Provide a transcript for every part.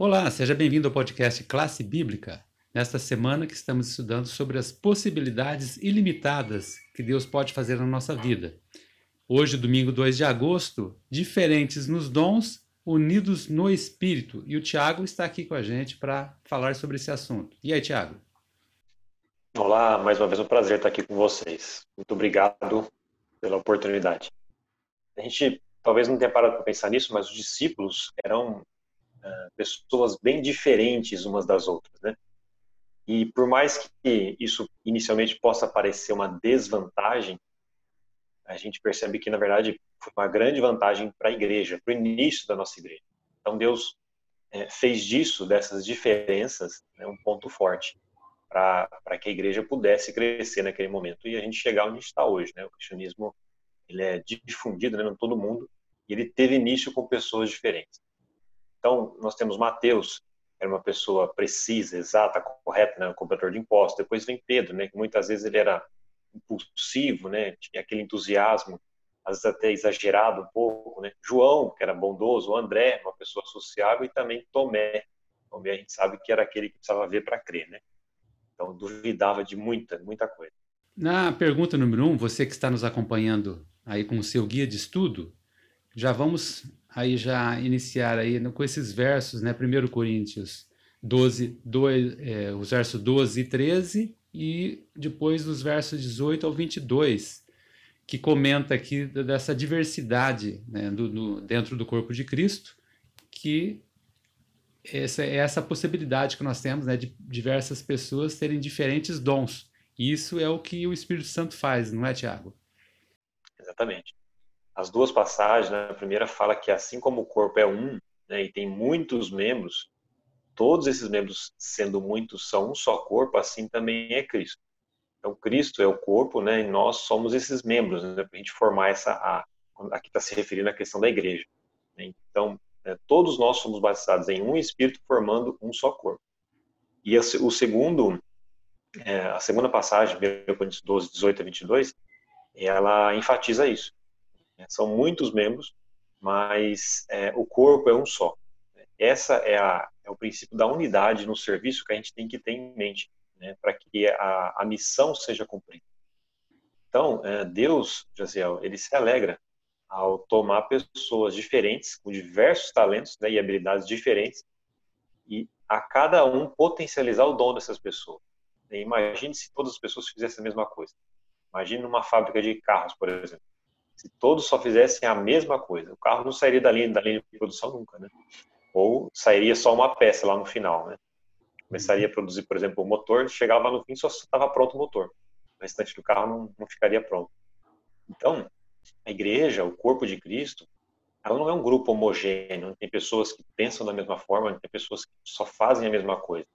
Olá, seja bem-vindo ao podcast Classe Bíblica. Nesta semana que estamos estudando sobre as possibilidades ilimitadas que Deus pode fazer na nossa vida. Hoje, domingo 2 de agosto, diferentes nos dons, unidos no Espírito. E o Tiago está aqui com a gente para falar sobre esse assunto. E aí, Tiago? Olá, mais uma vez um prazer estar aqui com vocês. Muito obrigado pela oportunidade. A gente talvez não tenha parado para pensar nisso, mas os discípulos eram pessoas bem diferentes umas das outras, né? E por mais que isso inicialmente possa parecer uma desvantagem, a gente percebe que na verdade foi uma grande vantagem para a igreja, para o início da nossa igreja. Então Deus é, fez disso, dessas diferenças, né, um ponto forte para que a igreja pudesse crescer naquele momento e a gente chegar onde está hoje. Né? O cristianismo ele é difundido né, em todo mundo e ele teve início com pessoas diferentes. Então, nós temos Mateus, que era uma pessoa precisa, exata, correta, né, cobrador de impostos. Depois vem Pedro, né, que muitas vezes ele era impulsivo, né, tinha aquele entusiasmo, às vezes até exagerado um pouco. Né. João, que era bondoso, André, uma pessoa sociável, e também Tomé. Tomé a gente sabe que era aquele que precisava ver para crer, né? Então, duvidava de muita, muita coisa. Na pergunta número um, você que está nos acompanhando aí com o seu guia de estudo, já vamos aí já iniciar aí com esses versos, né? 1 Coríntios 12, 2, é, os versos 12 e 13 e depois os versos 18 ao 22, que comenta aqui dessa diversidade né, do, do, dentro do corpo de Cristo, que essa é essa possibilidade que nós temos, né, de diversas pessoas terem diferentes dons. Isso é o que o Espírito Santo faz, não é, Tiago? Exatamente. As duas passagens, né, a primeira fala que assim como o corpo é um, né, e tem muitos membros, todos esses membros sendo muitos são um só corpo, assim também é Cristo. Então Cristo é o corpo, né, e nós somos esses membros, né, para a gente formar essa a, aqui está se referindo à questão da igreja. Né? Então é, todos nós somos batizados em um Espírito, formando um só corpo. E o segundo, é, a segunda passagem, 1 Coríntios 12, 18 a 22, ela enfatiza isso. É, são muitos membros, mas é, o corpo é um só. Essa é, a, é, o princípio da unidade no serviço que a gente tem que ter em mente, né, para que a, a, missão seja cumprida. Então, é, Deus, Jaziel, ele se alegra ao tomar pessoas diferentes, com diversos talentos né, e habilidades diferentes, e a cada um potencializar o dom dessas pessoas. Imagine se todas as pessoas fizessem a mesma coisa. Imagine numa fábrica de carros, por exemplo. Se todos só fizessem a mesma coisa, o carro não sairia da linha, da linha de produção nunca, né? Ou sairia só uma peça lá no final, né? Começaria a produzir, por exemplo, o motor, chegava no fim só estava pronto o motor. O restante do carro não, não ficaria pronto. Então, a igreja, o corpo de Cristo, ela não é um grupo homogêneo, tem pessoas que pensam da mesma forma, tem pessoas que só fazem a mesma coisa.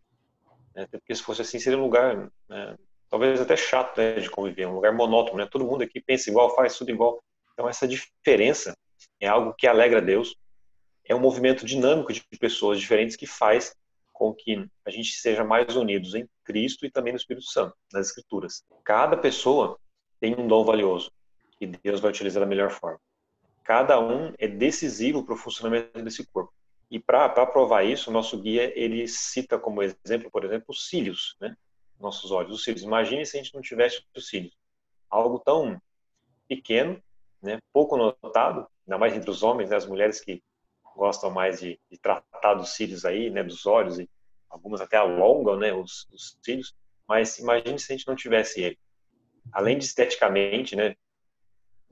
Né? Porque se fosse assim, seria um lugar, né, talvez até chato né, de conviver, um lugar monótono, né? todo mundo aqui pensa igual, faz tudo igual. Então, essa diferença é algo que alegra Deus, é um movimento dinâmico de pessoas diferentes que faz com que a gente seja mais unidos em Cristo e também no Espírito Santo, nas Escrituras. Cada pessoa tem um dom valioso que Deus vai utilizar da melhor forma. Cada um é decisivo para o funcionamento desse corpo. E para provar isso, o nosso guia ele cita como exemplo, por exemplo, os cílios, né? Nossos olhos, os cílios. Imagine se a gente não tivesse os cílios. Algo tão pequeno, né? Pouco notado, ainda mais entre os homens, né? as mulheres que gostam mais de, de tratar dos cílios aí, né? Dos olhos e algumas até alongam, né? Os, os cílios. Mas imagine se a gente não tivesse ele. Além de esteticamente, né?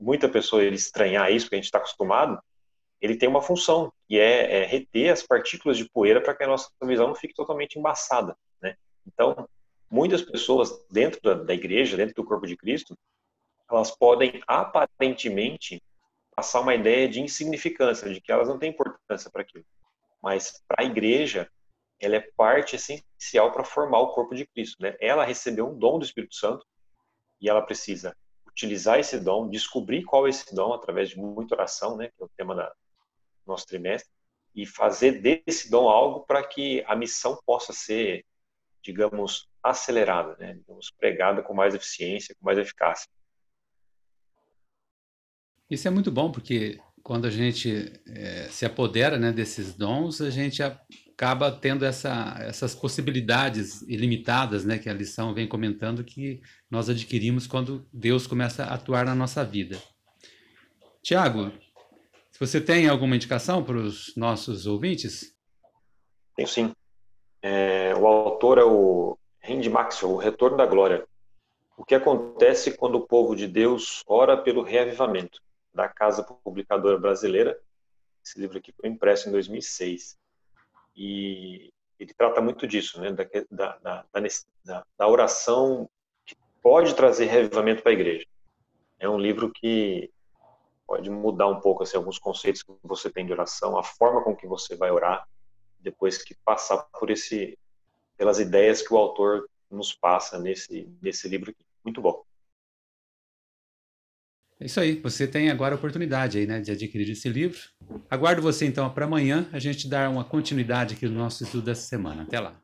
muita pessoa ele estranhar isso, porque a gente está acostumado, ele tem uma função, que é, é reter as partículas de poeira para que a nossa visão não fique totalmente embaçada. Né? Então, muitas pessoas dentro da, da igreja, dentro do corpo de Cristo, elas podem aparentemente passar uma ideia de insignificância, de que elas não têm importância para aquilo. Mas para a igreja, ela é parte essencial para formar o corpo de Cristo. Né? Ela recebeu um dom do Espírito Santo e ela precisa utilizar esse dom, descobrir qual é esse dom através de muita oração, né, que é o tema da nosso trimestre, e fazer desse dom algo para que a missão possa ser, digamos, acelerada, né, digamos, pregada com mais eficiência, com mais eficácia. Isso é muito bom porque quando a gente é, se apodera né, desses dons, a gente acaba tendo essa, essas possibilidades ilimitadas, né, que a lição vem comentando, que nós adquirimos quando Deus começa a atuar na nossa vida. Tiago, se você tem alguma indicação para os nossos ouvintes? Tenho sim. É, o autor é o Randy Maxwell, O Retorno da Glória. O que acontece quando o povo de Deus ora pelo reavivamento? Da Casa Publicadora Brasileira. Esse livro aqui foi impresso em 2006. E ele trata muito disso, né? da, da, da, da oração que pode trazer reavivamento para a igreja. É um livro que pode mudar um pouco assim, alguns conceitos que você tem de oração, a forma com que você vai orar, depois que passar por esse, pelas ideias que o autor nos passa nesse, nesse livro aqui. Muito bom. É isso aí. Você tem agora a oportunidade aí, né, de adquirir esse livro. Aguardo você então para amanhã a gente dar uma continuidade aqui no nosso estudo dessa semana. Até lá.